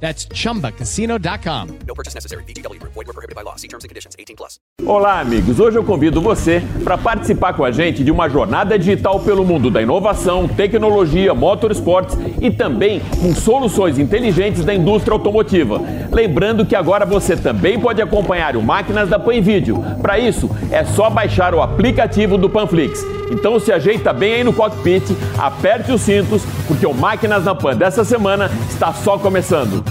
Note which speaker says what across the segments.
Speaker 1: That's chumbacasino.com.
Speaker 2: No purchase necessary. BGW. Void were prohibited by law. See terms and conditions. 18 plus.
Speaker 3: Olá, amigos. Hoje eu convido você para participar com a gente de uma jornada digital pelo mundo da inovação, tecnologia, motorsports e também com soluções inteligentes da indústria automotiva. Lembrando que agora você também pode acompanhar o Máquinas da Pan Vídeo. Para isso, é só baixar o aplicativo do Panflix. Então se ajeita bem aí no cockpit, aperte os cintos, porque o Máquinas na Pan dessa semana está só começando.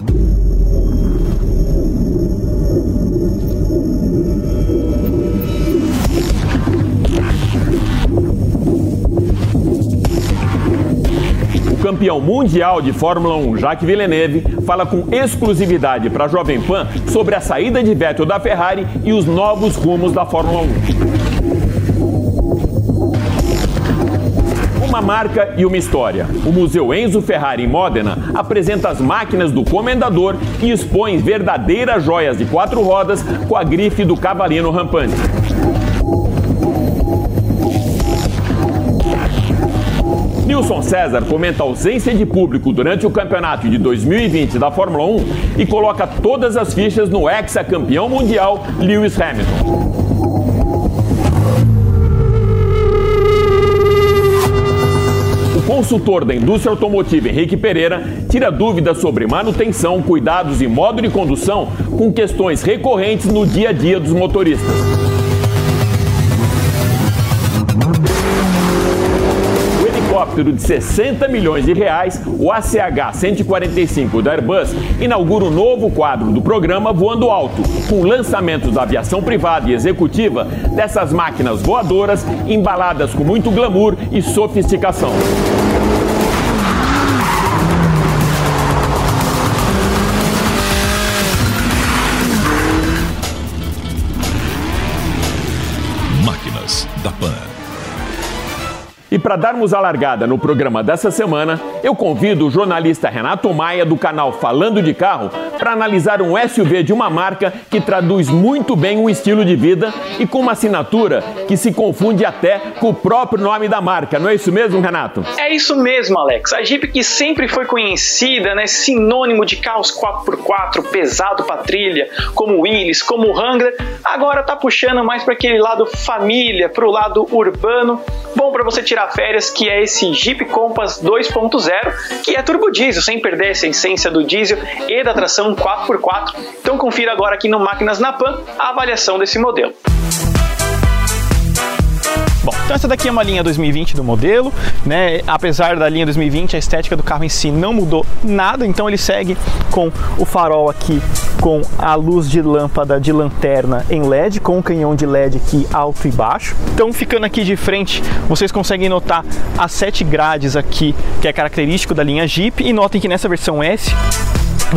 Speaker 3: Campeão mundial de Fórmula 1, Jacques Villeneuve, fala com exclusividade para a Jovem Pan sobre a saída de Vettel da Ferrari e os novos rumos da Fórmula 1. Uma marca e uma história. O Museu Enzo Ferrari em Modena apresenta as máquinas do Comendador e expõe verdadeiras joias de quatro rodas com a grife do Cavalino Rampante. Nilson César comenta a ausência de público durante o campeonato de 2020 da Fórmula 1 e coloca todas as fichas no ex-campeão mundial Lewis Hamilton. O consultor da indústria automotiva Henrique Pereira tira dúvidas sobre manutenção, cuidados e modo de condução com questões recorrentes no dia a dia dos motoristas. Helicóptero de 60 milhões de reais, o ACH 145 da Airbus, inaugura o novo quadro do programa Voando Alto, com lançamentos da aviação privada e executiva dessas máquinas voadoras embaladas com muito glamour e sofisticação. E para darmos a largada no programa dessa semana, eu convido o jornalista Renato Maia do canal Falando de Carro para analisar um SUV de uma marca que traduz muito bem um estilo de vida e com uma assinatura que se confunde até com o próprio nome da marca. Não é isso mesmo, Renato?
Speaker 4: É isso mesmo, Alex. A Jeep que sempre foi conhecida, né, sinônimo de carros 4x4 pesado para trilha, como Willys, como Wrangler, agora tá puxando mais para aquele lado família, para o lado urbano. Bom para você tirar férias, que é esse Jeep Compass 2.0, que é turbo diesel, sem perder essa essência do diesel e da tração 4x4. Então confira agora aqui no Máquinas na Pan a avaliação desse modelo. Bom, então essa daqui é uma linha 2020 do modelo, né? Apesar da linha 2020, a estética do carro em si não mudou nada, então ele segue com o farol aqui com a luz de lâmpada de lanterna em LED, com o canhão de LED aqui alto e baixo. Então ficando aqui de frente, vocês conseguem notar as sete grades aqui, que é característico da linha Jeep, e notem que nessa versão S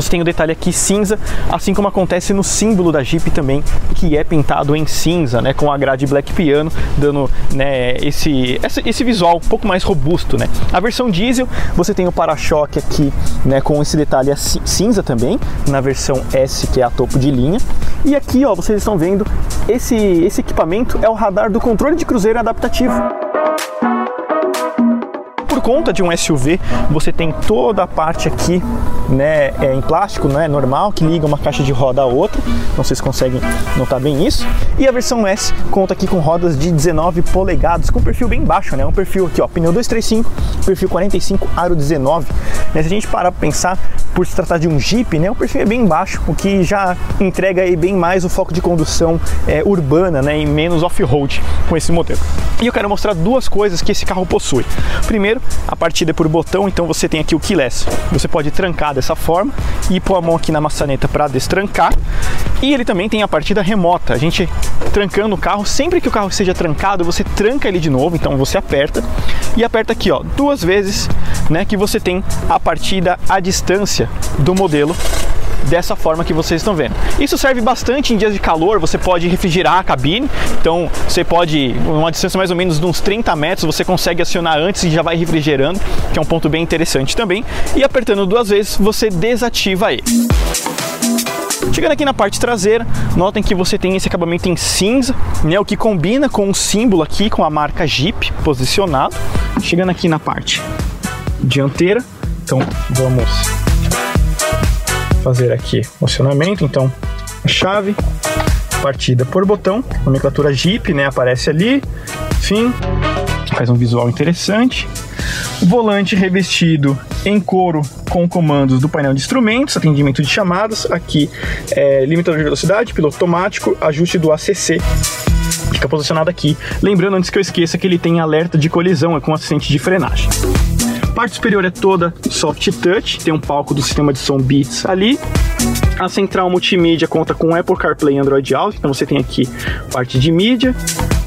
Speaker 4: você tem o detalhe aqui cinza, assim como acontece no símbolo da Jeep também, que é pintado em cinza, né, com a grade Black Piano, dando né, esse, esse visual um pouco mais robusto. Né. A versão diesel, você tem o para-choque aqui né, com esse detalhe cinza também, na versão S, que é a topo de linha. E aqui, ó, vocês estão vendo, esse, esse equipamento é o radar do controle de cruzeiro adaptativo por conta de um SUV, você tem toda a parte aqui, né, é, em plástico, né, normal, que liga uma caixa de roda a outra. Então vocês conseguem notar bem isso. E a versão S conta aqui com rodas de 19 polegadas, com perfil bem baixo, né? Um perfil aqui, ó, pneu 235, perfil 45, aro 19. Né, se a gente parar para pensar, por se tratar de um Jeep, né, o perfil é bem baixo, o que já entrega aí bem mais o foco de condução é, urbana, né, e menos off-road com esse modelo. E eu quero mostrar duas coisas que esse carro possui. Primeiro, a partida é por botão, então você tem aqui o keyless. Você pode trancar dessa forma e pôr a mão aqui na maçaneta para destrancar. E ele também tem a partida remota. A gente trancando o carro, sempre que o carro seja trancado, você tranca ele de novo, então você aperta e aperta aqui, ó, duas vezes, né, que você tem a partida à distância do modelo dessa forma que vocês estão vendo. Isso serve bastante em dias de calor, você pode refrigerar a cabine, então você pode, uma distância mais ou menos de uns 30 metros, você consegue acionar antes e já vai refrigerando, que é um ponto bem interessante também. E apertando duas vezes, você desativa ele. Chegando aqui na parte traseira, notem que você tem esse acabamento em cinza, né, o que combina com o símbolo aqui, com a marca Jeep posicionado. Chegando aqui na parte dianteira, então vamos fazer aqui o acionamento, então chave, partida por botão, nomenclatura Jeep, né, aparece ali, enfim, faz um visual interessante. Volante revestido em couro com comandos do painel de instrumentos, atendimento de chamadas, aqui é, limitador de velocidade, piloto automático, ajuste do ACC. Fica posicionado aqui. Lembrando, antes que eu esqueça, que ele tem alerta de colisão é com assistente de frenagem. Parte superior é toda soft touch, tem um palco do sistema de som Beats ali. A central multimídia conta com Apple CarPlay e Android Auto, então você tem aqui parte de mídia,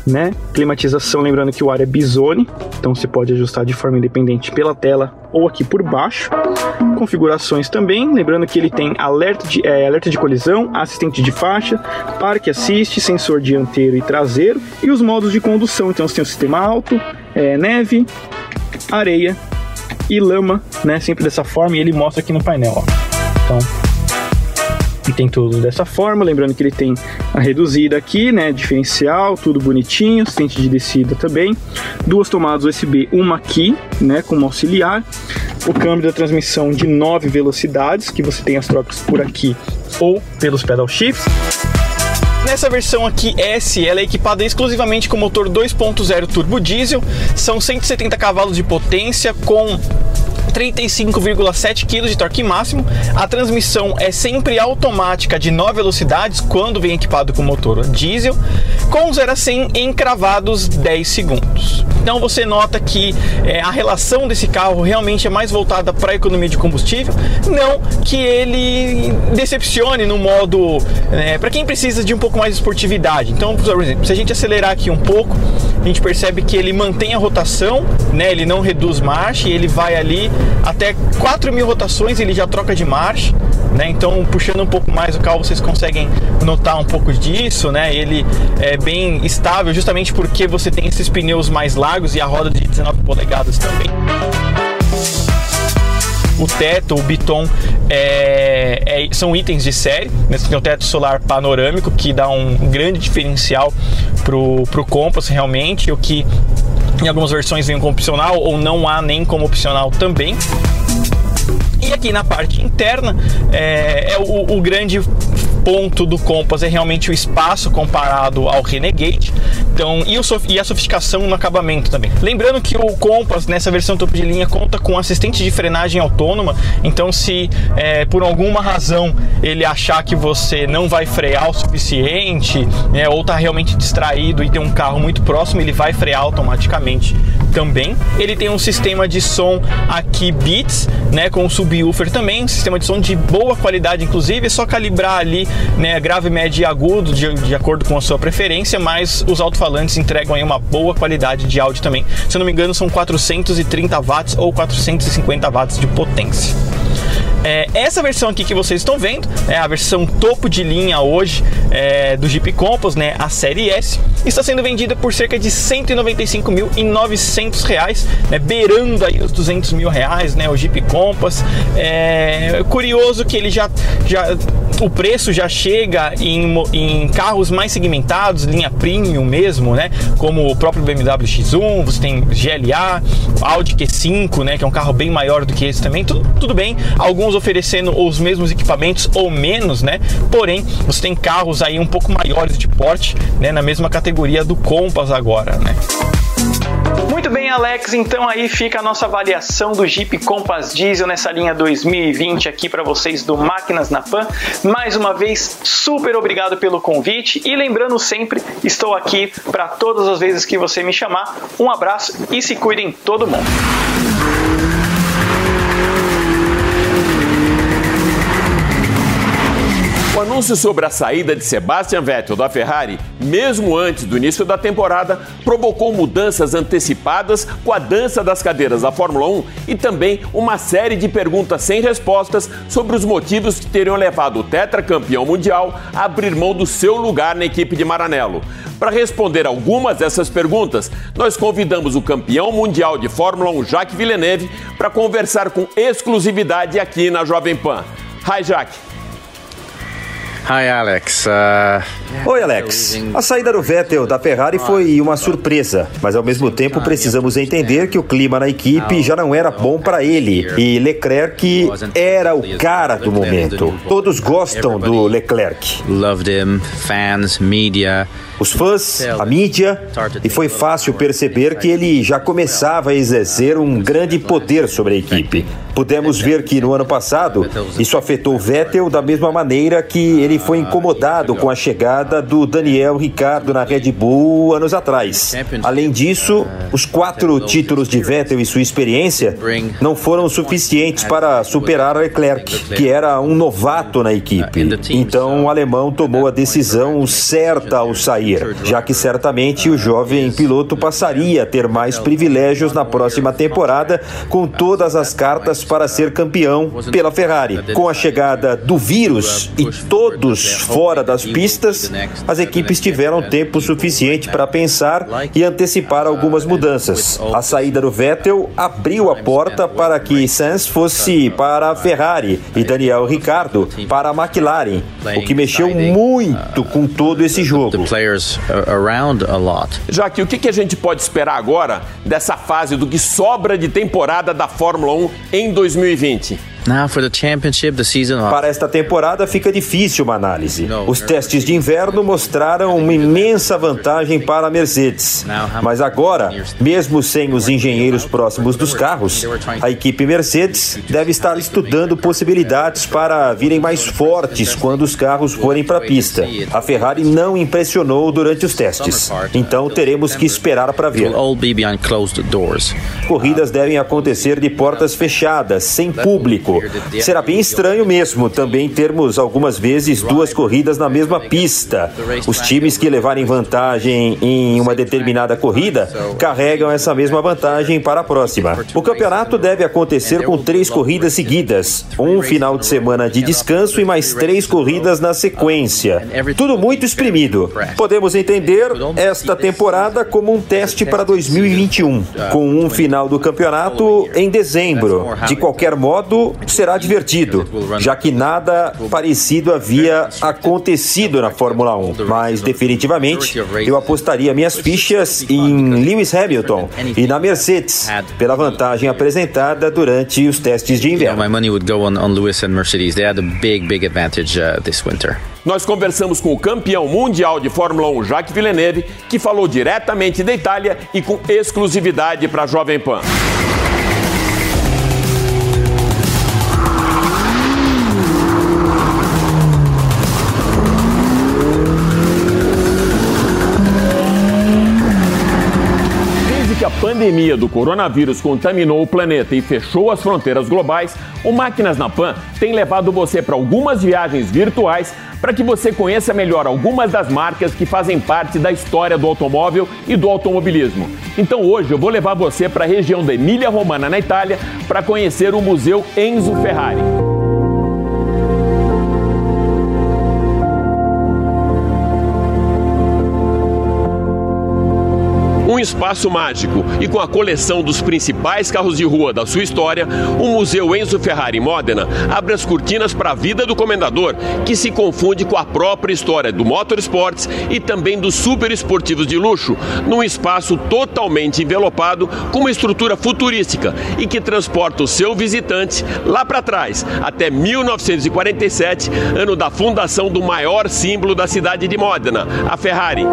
Speaker 4: né? Climatização, lembrando que o ar é Bizone, então você pode ajustar de forma independente pela tela ou aqui por baixo. Configurações também, lembrando que ele tem alerta de, é, alerta de colisão, assistente de faixa, parque assiste, sensor dianteiro e traseiro e os modos de condução. Então você tem o sistema alto, é, neve, areia e lama, né? Sempre dessa forma e ele mostra aqui no painel. Ó. Então e tem tudo dessa forma, lembrando que ele tem a reduzida aqui, né, diferencial, tudo bonitinho, assistente de descida também, duas tomadas USB, uma aqui, né, como auxiliar, o câmbio da transmissão de 9 velocidades, que você tem as trocas por aqui ou pelos pedal shifts. Nessa versão aqui S, ela é equipada exclusivamente com motor 2.0 turbo diesel, são 170 cavalos de potência com 35,7 kg de torque máximo. A transmissão é sempre automática de 9 velocidades quando vem equipado com motor diesel, com 0 a 100 em cravados 10 segundos. Então você nota que é, a relação desse carro realmente é mais voltada para a economia de combustível, não que ele decepcione no modo é, para quem precisa de um pouco mais de esportividade. Então, por exemplo, se a gente acelerar aqui um pouco, a gente percebe que ele mantém a rotação, né? Ele não reduz marcha e ele vai ali até 4 mil rotações ele já troca de marcha, né? Então puxando um pouco mais o carro vocês conseguem notar um pouco disso, né? Ele é bem estável justamente porque você tem esses pneus mais largos e a roda de 19 polegadas também o teto, o biton é, é, são itens de série. Né? Você tem o teto solar panorâmico que dá um grande diferencial pro, pro Compass realmente, o que em algumas versões vem como opcional ou não há nem como opcional também. E aqui na parte interna é, é o, o grande ponto do Compass é realmente o espaço comparado ao Renegade. Então, e, o, e, a sofisticação no acabamento também. Lembrando que o Compass nessa versão topo de linha conta com assistente de frenagem autônoma. Então, se é, por alguma razão ele achar que você não vai frear o suficiente, né, ou está realmente distraído e tem um carro muito próximo, ele vai frear automaticamente também. Ele tem um sistema de som aqui Beats, né, com subwoofer também, um sistema de som de boa qualidade, inclusive, é só calibrar ali, né, grave, médio e agudo de, de acordo com a sua preferência, mas os alto-falantes entregam aí uma boa qualidade de áudio também. Se não me engano, são 430 watts ou 450 watts de potência. É, essa versão aqui que vocês estão vendo é a versão topo de linha hoje é, do Jeep Compass, né, a série S, está sendo vendida por cerca de 195.900 reais, né, beirando aí os 200 mil reais, né, o Jeep Compass. É curioso que ele já, já o preço já chega em, em carros mais segmentados, linha premium mesmo, né, como o próprio BMW X1, você tem GLA, Audi Q5, né, que é um carro bem maior do que esse também. Tudo, tudo bem, alguns oferecendo os mesmos equipamentos ou menos, né? Porém, você tem carros aí um pouco maiores de porte, né, na mesma categoria do Compass agora, né? Muito bem, Alex. Então aí fica a nossa avaliação do Jeep Compass Diesel nessa linha 2020 aqui para vocês do Máquinas na Pan. Mais uma vez, super obrigado pelo convite e lembrando sempre, estou aqui para todas as vezes que você me chamar. Um abraço e se cuidem todo mundo.
Speaker 3: Anúncio sobre a saída de Sebastian Vettel da Ferrari, mesmo antes do início da temporada, provocou mudanças antecipadas com a dança das cadeiras da Fórmula 1 e também uma série de perguntas sem respostas sobre os motivos que teriam levado o tetracampeão mundial a abrir mão do seu lugar na equipe de Maranello. Para responder algumas dessas perguntas, nós convidamos o campeão mundial de Fórmula 1, Jacques Villeneuve, para conversar com exclusividade aqui na Jovem Pan. Hi, Jacques.
Speaker 5: Hi, Alex. Uh...
Speaker 6: Oi, Alex. A saída do Vettel da Ferrari foi uma surpresa, mas ao mesmo tempo precisamos entender que o clima na equipe já não era bom para ele e Leclerc era o cara do momento. Todos gostam do Leclerc.
Speaker 5: Loved him, fans, media
Speaker 6: os fãs, a mídia, e foi fácil perceber que ele já começava a exercer um grande poder sobre a equipe. Pudemos ver que no ano passado isso afetou Vettel da mesma maneira que ele foi incomodado com a chegada do Daniel Ricciardo na Red Bull anos atrás. Além disso, os quatro títulos de Vettel e sua experiência não foram suficientes para superar Leclerc, que era um novato na equipe. Então o alemão tomou a decisão certa ao sair já que certamente o jovem piloto passaria a ter mais privilégios na próxima temporada, com todas as cartas para ser campeão pela Ferrari. Com a chegada do vírus e todos fora das pistas, as equipes tiveram tempo suficiente para pensar e antecipar algumas mudanças. A saída do Vettel abriu a porta para que Sainz fosse para a Ferrari e Daniel Ricciardo para a McLaren, o que mexeu muito com todo esse jogo
Speaker 5: around a lot.
Speaker 3: Já que o que a gente pode esperar agora dessa fase do que sobra de temporada da Fórmula 1 em 2020?
Speaker 6: Para esta temporada fica difícil uma análise. Os testes de inverno mostraram uma imensa vantagem para a Mercedes. Mas agora, mesmo sem os engenheiros próximos dos carros, a equipe Mercedes deve estar estudando possibilidades para virem mais fortes quando os carros forem para a pista. A Ferrari não impressionou durante os testes. Então teremos que esperar para ver. Corridas devem acontecer de portas fechadas, sem público Será bem estranho mesmo também termos algumas vezes duas corridas na mesma pista. Os times que levarem vantagem em uma determinada corrida carregam essa mesma vantagem para a próxima. O campeonato deve acontecer com três corridas seguidas, um final de semana de descanso e mais três corridas na sequência. Tudo muito exprimido. Podemos entender esta temporada como um teste para 2021, com um final do campeonato em dezembro. De qualquer modo, será divertido, já que nada parecido havia acontecido na Fórmula 1. Mas definitivamente eu apostaria minhas fichas em Lewis Hamilton e na Mercedes, pela vantagem apresentada durante os testes de inverno.
Speaker 3: Nós conversamos com o campeão mundial de Fórmula 1, Jacques Villeneuve, que falou diretamente da Itália e com exclusividade para a Jovem Pan. Pandemia do coronavírus contaminou o planeta e fechou as fronteiras globais, o Máquinas na Pan tem levado você para algumas viagens virtuais para que você conheça melhor algumas das marcas que fazem parte da história do automóvel e do automobilismo. Então hoje eu vou levar você para a região da Emília-Romana, na Itália, para conhecer o Museu Enzo Ferrari. Espaço mágico e com a coleção dos principais carros de rua da sua história, o Museu Enzo Ferrari Modena abre as cortinas para a vida do comendador, que se confunde com a própria história do motorsports e também dos super esportivos de luxo, num espaço totalmente envelopado com uma estrutura futurística e que transporta o seu visitante lá para trás, até 1947, ano da fundação do maior símbolo da cidade de Modena, a Ferrari.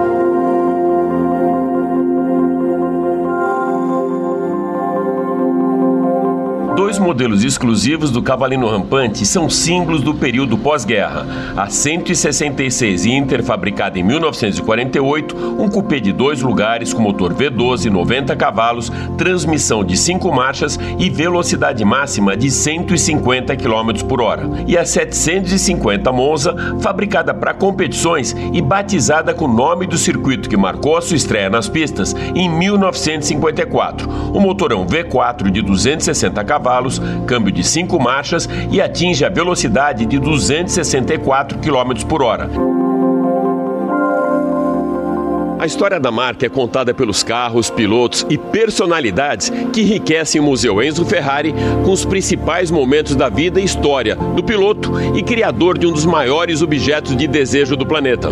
Speaker 3: Dois modelos exclusivos do Cavalino Rampante são símbolos do período pós-guerra. A 166 Inter, fabricada em 1948, um cupê de dois lugares com motor V12, 90 cavalos, transmissão de cinco marchas e velocidade máxima de 150 km por hora. E a 750 Monza, fabricada para competições e batizada com o nome do circuito que marcou a sua estreia nas pistas em 1954. O motorão V4 de 260 cavalos, câmbio de 5 marchas e atinge a velocidade de 264 km por hora. A história da marca é contada pelos carros, pilotos e personalidades que enriquecem o Museu Enzo Ferrari com os principais momentos da vida e história do piloto e criador de um dos maiores objetos de desejo do planeta.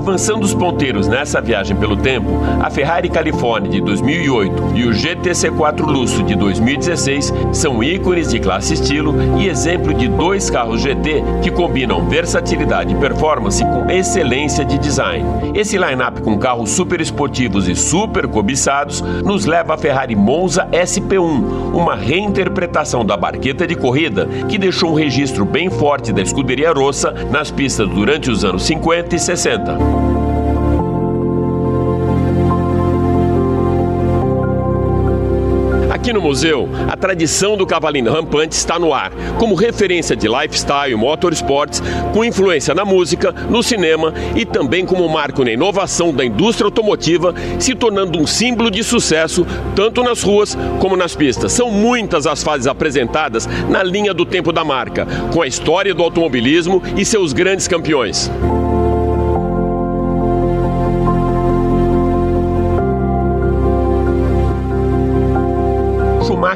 Speaker 3: Avançando os ponteiros nessa viagem pelo tempo, a Ferrari California de 2008 e o GTC4 Lusso de 2016 são ícones de classe estilo e exemplo de dois carros GT que combinam versatilidade e performance com excelência de design. Esse line-up com carros super esportivos e super cobiçados nos leva à Ferrari Monza SP1, uma reinterpretação da barqueta de corrida que deixou um registro bem forte da escuderia Rossa nas pistas durante os anos 50 e 60. Aqui no museu, a tradição do cavalinho rampante está no ar, como referência de lifestyle, motorsports, com influência na música, no cinema e também como marco na inovação da indústria automotiva, se tornando um símbolo de sucesso tanto nas ruas como nas pistas. São muitas as fases apresentadas na linha do tempo da marca, com a história do automobilismo e seus grandes campeões.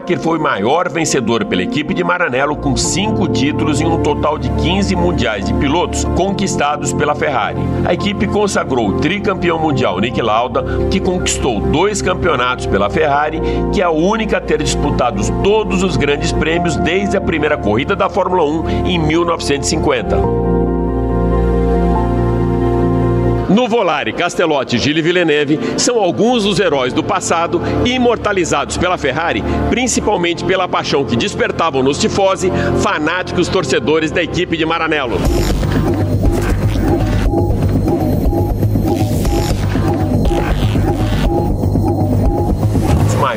Speaker 3: Schumacher foi maior vencedor pela equipe de Maranello com cinco títulos em um total de 15 mundiais de pilotos conquistados pela Ferrari. A equipe consagrou o tricampeão mundial Nick Lauda, que conquistou dois campeonatos pela Ferrari, que é a única a ter disputado todos os grandes prêmios desde a primeira corrida da Fórmula 1 em 1950. No Volare, Castellotti e Gilles Villeneuve são alguns dos heróis do passado imortalizados pela Ferrari, principalmente pela paixão que despertavam nos tifosi fanáticos torcedores da equipe de Maranello.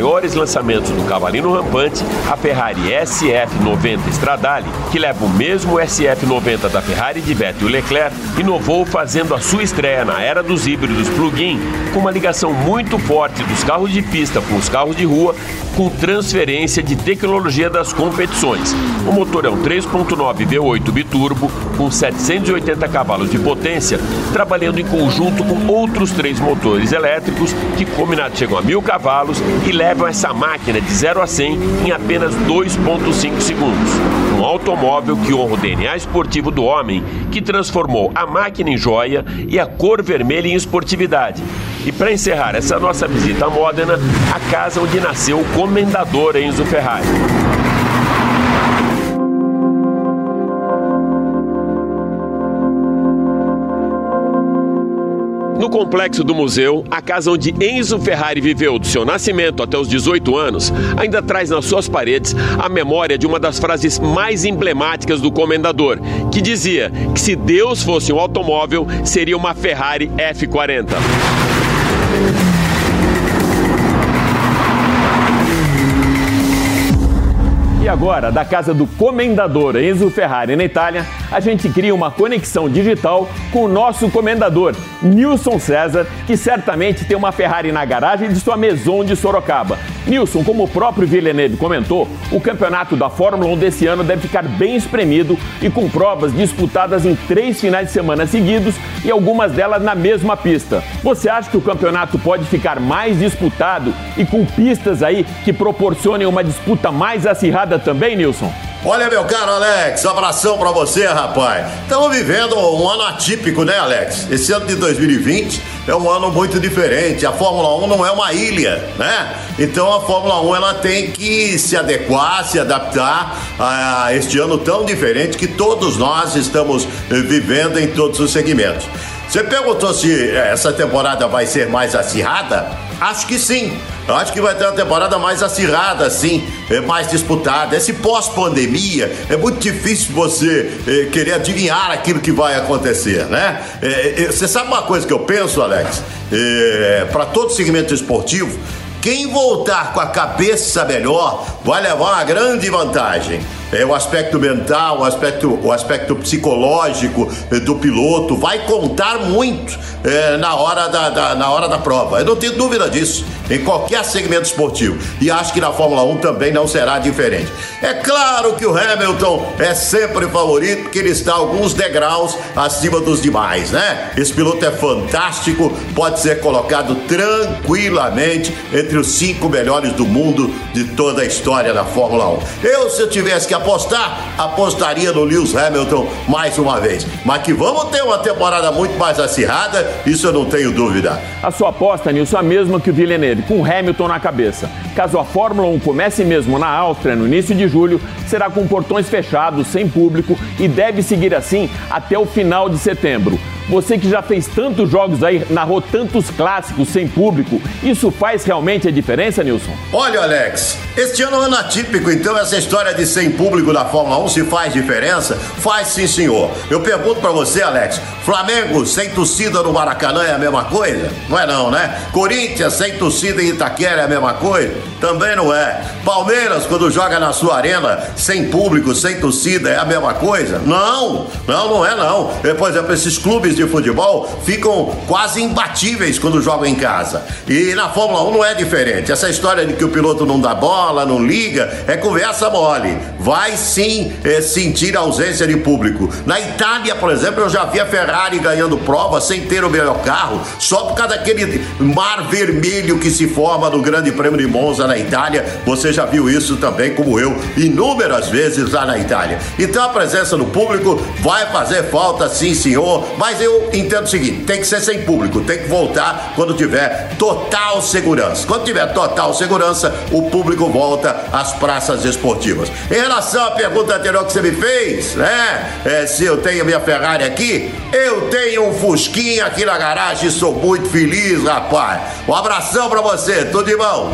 Speaker 3: Maiores lançamentos do Cavalino Rampante, a Ferrari SF90 Stradale, que leva o mesmo SF90 da Ferrari de Vettel Leclerc, inovou fazendo a sua estreia na era dos híbridos plug-in, com uma ligação muito forte dos carros de pista com os carros de rua, com transferência de tecnologia das competições. O motor é um 3.9 V8 biturbo com 780 cavalos de potência, trabalhando em conjunto com outros três motores elétricos que combinados chegam a mil cavalos e levam levam essa máquina de 0 a 100 em apenas 2,5 segundos. Um automóvel que honra o DNA esportivo do homem, que transformou a máquina em joia e a cor vermelha em esportividade. E para encerrar essa nossa visita a Modena, a casa onde nasceu o comendador Enzo Ferrari. No complexo do museu, a casa onde Enzo Ferrari viveu do seu nascimento até os 18 anos, ainda traz nas suas paredes a memória de uma das frases mais emblemáticas do comendador, que dizia que se Deus fosse um automóvel, seria uma Ferrari F40. E agora, da casa do comendador Enzo Ferrari na Itália, a gente cria uma conexão digital com o nosso comendador, Nilson César, que certamente tem uma Ferrari na garagem de sua Maison de Sorocaba. Nilson, como o próprio Villeneuve comentou, o campeonato da Fórmula 1 desse ano deve ficar bem espremido e com provas disputadas em três finais de semana seguidos e algumas delas na mesma pista. Você acha que o campeonato pode ficar mais disputado e com pistas aí que proporcionem uma disputa mais acirrada também, Nilson?
Speaker 7: Olha, meu caro Alex, abração para você, rapaz. Estamos vivendo um ano atípico, né, Alex? Esse ano de 2020 é um ano muito diferente. A Fórmula 1 não é uma ilha, né? Então a Fórmula 1 ela tem que se adequar, se adaptar a este ano tão diferente que todos nós estamos vivendo em todos os segmentos. Você perguntou se essa temporada vai ser mais acirrada? Acho que sim. Eu acho que vai ter uma temporada mais acirrada, assim, mais disputada. Esse pós-pandemia é muito difícil você é, querer adivinhar aquilo que vai acontecer, né? É, é, você sabe uma coisa que eu penso, Alex? É, Para todo segmento esportivo, quem voltar com a cabeça melhor vai levar uma grande vantagem é, o aspecto mental, o aspecto, o aspecto psicológico é, do piloto vai contar muito é, na, hora da, da, na hora da prova. Eu não tenho dúvida disso, em qualquer segmento esportivo. E acho que na Fórmula 1 também não será diferente. É claro que o Hamilton é sempre favorito, porque ele está alguns degraus acima dos demais, né? Esse piloto é fantástico, pode ser colocado tranquilamente entre os cinco melhores do mundo de toda a história da Fórmula 1. Eu, se eu tivesse que apostar, apostaria no Lewis Hamilton mais uma vez. Mas que vamos ter uma temporada muito mais acirrada, isso eu não tenho dúvida.
Speaker 8: A sua aposta, Nilson, é a mesma que o Villeneuve, com Hamilton na cabeça. Caso a Fórmula 1 comece mesmo na Áustria no início de julho, será com portões fechados, sem público e deve seguir assim até o final de setembro. Você que já fez tantos jogos aí, narrou tantos clássicos sem público, isso faz realmente a diferença, Nilson?
Speaker 7: Olha, Alex, este ano é um ano atípico, então essa história de sem público na Fórmula 1 se faz diferença? Faz sim, senhor. Eu pergunto para você, Alex, Flamengo sem torcida no Maracanã é a mesma coisa? Não é não, né? Corinthians sem torcida em Itaquera é a mesma coisa? Também não é. Palmeiras, quando joga na sua arena, sem público, sem torcida, é a mesma coisa? Não, não, não é não. Por exemplo, esses clubes de futebol ficam quase imbatíveis quando jogam em casa. E na Fórmula 1 não é diferente. Essa história de que o piloto não dá bola, não liga, é conversa mole. Vai sim é, sentir a ausência de público. Na Itália, por exemplo, eu já vi a Ferrari ganhando prova sem ter o melhor carro, só por causa daquele mar vermelho que se forma no Grande Prêmio de Monza na Itália. Você já viu isso também, como eu, inúmeras vezes lá na Itália. Então a presença do público vai fazer falta, sim, senhor, mas eu entendo o seguinte: tem que ser sem público, tem que voltar quando tiver total segurança. Quando tiver total segurança, o público volta às praças esportivas. Em relação à pergunta anterior que você me fez, né? É, se eu tenho minha Ferrari aqui, eu tenho um Fusquinha aqui na garagem, sou muito feliz, rapaz. Um abração para você, tudo de bom.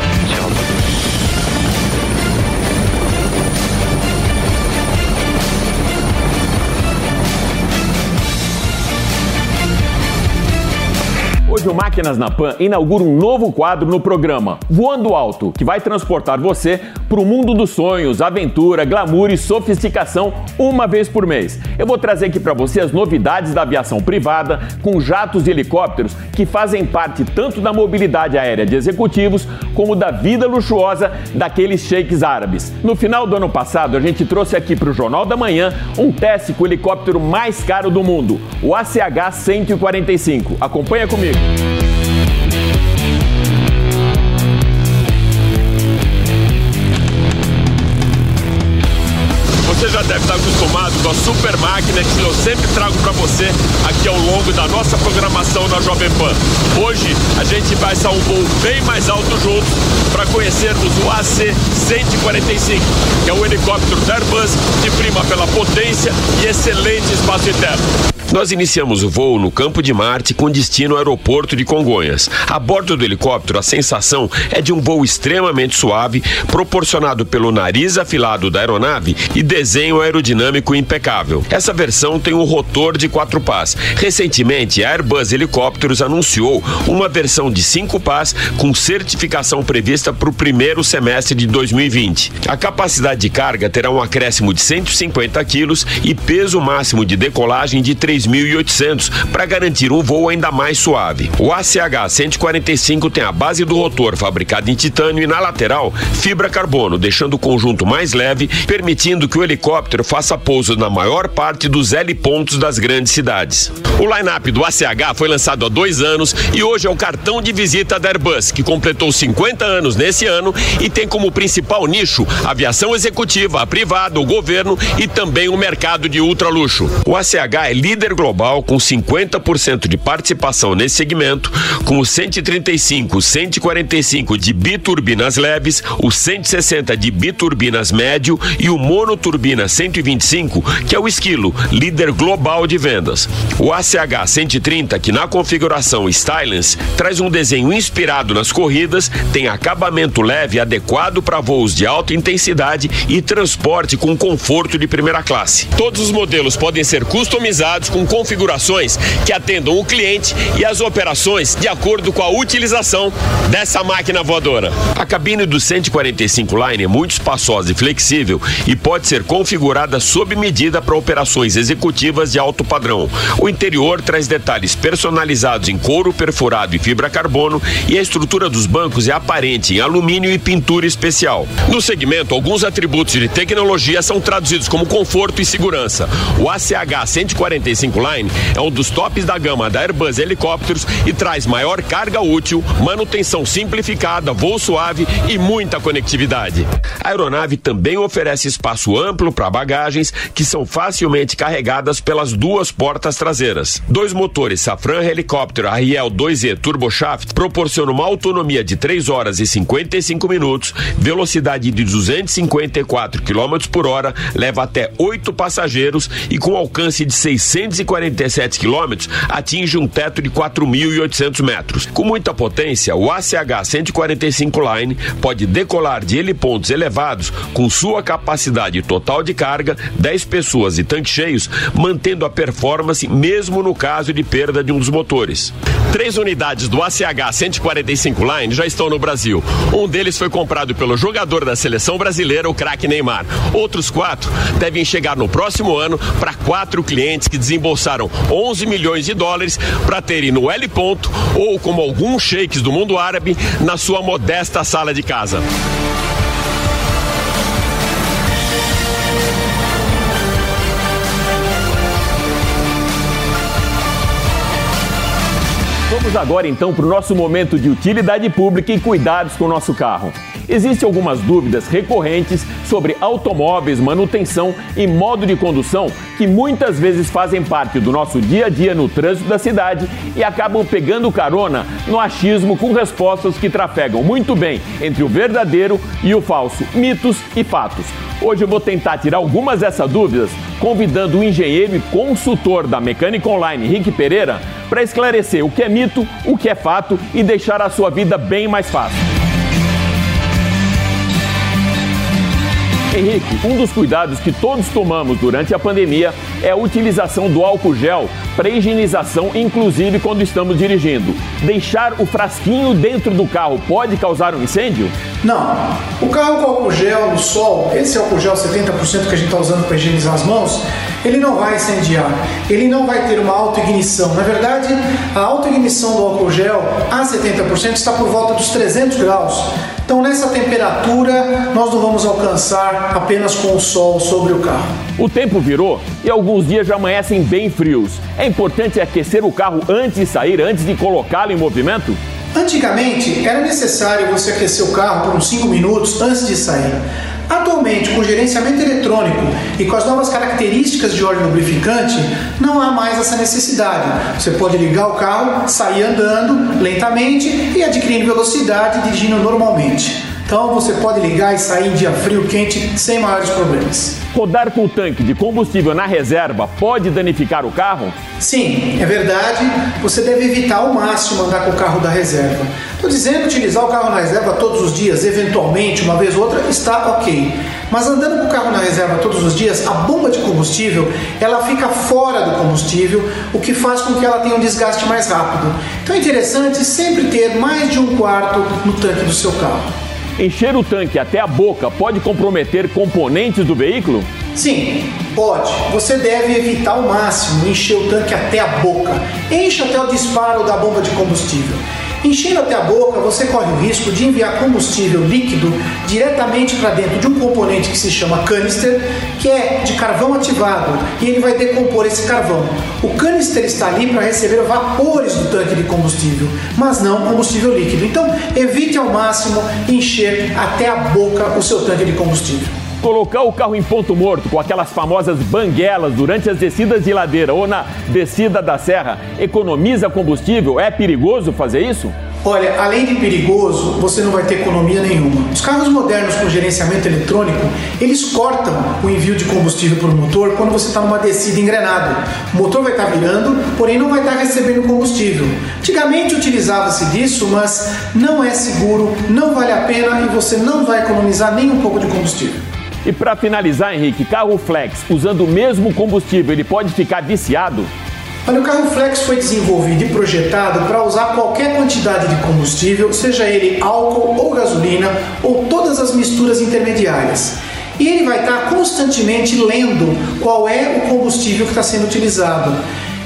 Speaker 8: Hoje o Máquinas na Pan inaugura um novo quadro no programa, Voando Alto, que vai transportar você para o mundo dos sonhos, aventura, glamour e sofisticação uma vez por mês. Eu vou trazer aqui para você as novidades da aviação privada, com jatos e helicópteros que fazem parte tanto da mobilidade aérea de executivos como da vida luxuosa daqueles sheiks árabes. No final do ano passado, a gente trouxe aqui para o Jornal da Manhã um teste com o helicóptero mais caro do mundo, o ACH 145. Acompanha comigo.
Speaker 3: Super máquina que eu sempre trago para você aqui ao longo da nossa programação na Jovem Pan. Hoje a gente vai a um voo bem mais alto juntos para conhecermos o AC-145, que é o helicóptero da Airbus que prima pela potência e excelente espaço interno. Nós iniciamos o voo no campo de Marte com destino ao aeroporto de Congonhas. A bordo do helicóptero, a sensação é de um voo extremamente suave, proporcionado pelo nariz afilado da aeronave e desenho aerodinâmico impecável. Essa versão tem um rotor de quatro pás. Recentemente, a Airbus Helicópteros anunciou uma versão de cinco pás com certificação prevista para o primeiro semestre de 2020. A capacidade de carga terá um acréscimo de 150 quilos e peso máximo de decolagem de 3.800 para garantir um voo ainda mais suave. O ACH 145 tem a base do rotor fabricada em titânio e na lateral fibra carbono, deixando o conjunto mais leve, permitindo que o helicóptero faça pouso na maior parte dos L pontos das grandes cidades. O line-up do ACH foi lançado há dois anos e hoje é o cartão de visita da Airbus, que completou 50 anos nesse ano e tem como principal nicho aviação executiva, a privada, o governo e também o mercado de ultraluxo. O ACH é líder global com 50% de participação nesse segmento, com o 135, 145 de biturbinas leves, o 160 de biturbinas médio e o monoturbina 125, que é o Esquilo, líder global de vendas. O ACH 130, que na configuração Stylens traz um desenho inspirado nas corridas, tem acabamento leve adequado para voos de alta intensidade e transporte com conforto de primeira classe. Todos os modelos podem ser customizados com configurações que atendam o cliente e as operações de acordo com a utilização dessa máquina voadora. A cabine do 145 Line é muito espaçosa e flexível e pode ser configurada sob medida para operações executivas de alto padrão. O interior traz detalhes personalizados em couro perfurado e fibra carbono e a estrutura dos bancos é aparente em alumínio e pintura especial. No segmento, alguns atributos de tecnologia são traduzidos como conforto e segurança. O ACH 145 Line é um dos tops da gama da Airbus Helicópteros e traz maior carga útil, manutenção simplificada, voo suave e muita conectividade. A aeronave também oferece espaço amplo para bagagens que são facilmente carregadas pelas duas portas traseiras. Dois motores Safran Helicóptero Ariel 2E Turboshaft proporcionam uma autonomia de 3 horas e 55 minutos, velocidade de 254 km por hora, leva até 8 passageiros e com alcance de 647 km atinge um teto de 4.800 metros. Com muita potência, o ACH 145 Line pode decolar de helipontos elevados com sua capacidade total de carga, 10 pessoas e tanques cheios, mantendo a performance mesmo no caso de perda de um dos motores. Três unidades do ACH 145 Line já estão no Brasil. Um deles foi comprado pelo jogador da seleção brasileira, o craque Neymar. Outros quatro devem chegar no próximo ano para quatro clientes que desembolsaram 11 milhões de dólares para terem no L ponto ou como alguns sheiks do mundo árabe na sua modesta sala de casa.
Speaker 8: Vamos agora então para o nosso momento de utilidade pública e cuidados com o nosso carro. Existem algumas dúvidas recorrentes sobre automóveis, manutenção e modo de condução que muitas vezes fazem parte do nosso dia a dia no trânsito da cidade e acabam pegando carona no achismo com respostas que trafegam muito bem entre o verdadeiro e o falso, mitos e fatos. Hoje eu vou tentar tirar algumas dessas dúvidas, convidando o engenheiro e consultor da Mecânica Online, Rick Pereira, para esclarecer o que é mito, o que é fato e deixar a sua vida bem mais fácil. Henrique, um dos cuidados que todos tomamos durante a pandemia é a utilização do álcool gel para higienização, inclusive quando estamos dirigindo. Deixar o frasquinho dentro do carro pode causar um incêndio?
Speaker 9: Não. O carro com álcool gel no sol, esse álcool gel 70% que a gente está usando para higienizar as mãos, ele não vai incendiar, ele não vai ter uma autoignição. Na verdade, a autoignição do álcool gel a 70% está por volta dos 300 graus. Então, nessa temperatura, nós não vamos alcançar apenas com o sol sobre o carro.
Speaker 8: O tempo virou e alguns dias já amanhecem bem frios. É importante aquecer o carro antes de sair, antes de colocá-lo em movimento?
Speaker 9: Antigamente, era necessário você aquecer o carro por uns 5 minutos antes de sair. Atualmente, com gerenciamento eletrônico e com as novas características de óleo lubrificante, não há mais essa necessidade. Você pode ligar o carro, sair andando lentamente e adquirindo velocidade dirigindo normalmente. Então você pode ligar e sair em dia frio, quente, sem maiores problemas.
Speaker 8: Rodar com o tanque de combustível na reserva pode danificar o carro?
Speaker 9: Sim, é verdade. Você deve evitar ao máximo andar com o carro da reserva. Estou dizendo utilizar o carro na reserva todos os dias, eventualmente, uma vez ou outra, está ok. Mas andando com o carro na reserva todos os dias, a bomba de combustível ela fica fora do combustível, o que faz com que ela tenha um desgaste mais rápido. Então é interessante sempre ter mais de um quarto no tanque do seu carro.
Speaker 8: Encher o tanque até a boca pode comprometer componentes do veículo?
Speaker 9: Sim, pode. Você deve evitar ao máximo encher o tanque até a boca. Enche até o disparo da bomba de combustível. Enchendo até a boca, você corre o risco de enviar combustível líquido diretamente para dentro de um componente que se chama canister, que é de carvão ativado, e ele vai decompor esse carvão. O canister está ali para receber vapores do tanque de combustível, mas não combustível líquido. Então, evite ao máximo encher até a boca o seu tanque de combustível.
Speaker 3: Colocar o carro em ponto morto com aquelas famosas banguelas durante as descidas de ladeira ou na descida da serra economiza combustível? É perigoso fazer isso?
Speaker 9: Olha, além de perigoso, você não vai ter economia nenhuma. Os carros modernos com gerenciamento eletrônico, eles cortam o envio de combustível para o motor quando você está numa descida engrenado. O motor vai estar tá virando, porém não vai estar tá recebendo combustível. Antigamente utilizava-se disso, mas não é seguro, não vale a pena e você não vai economizar nem um pouco de combustível.
Speaker 3: E para finalizar, Henrique, carro flex usando o mesmo combustível, ele pode ficar viciado?
Speaker 9: Olha, o carro flex foi desenvolvido e projetado para usar qualquer quantidade de combustível, seja ele álcool ou gasolina ou todas as misturas intermediárias. E ele vai estar constantemente lendo qual é o combustível que está sendo utilizado.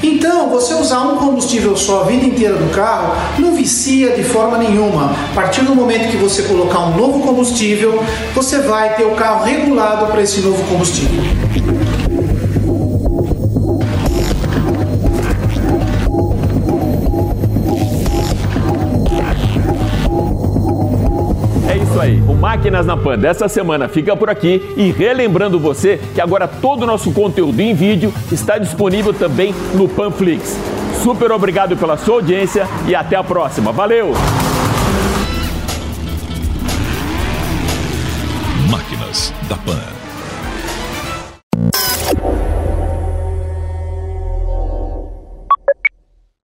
Speaker 9: Então, você usar um combustível só a vida inteira do carro não vicia de forma nenhuma. A partir do momento que você colocar um novo combustível, você vai ter o carro regulado para esse novo combustível.
Speaker 3: Máquinas na Pan dessa semana fica por aqui e relembrando você que agora todo o nosso conteúdo em vídeo está disponível também no Panflix. Super obrigado pela sua audiência e até a próxima. Valeu!
Speaker 10: Máquinas da Pan.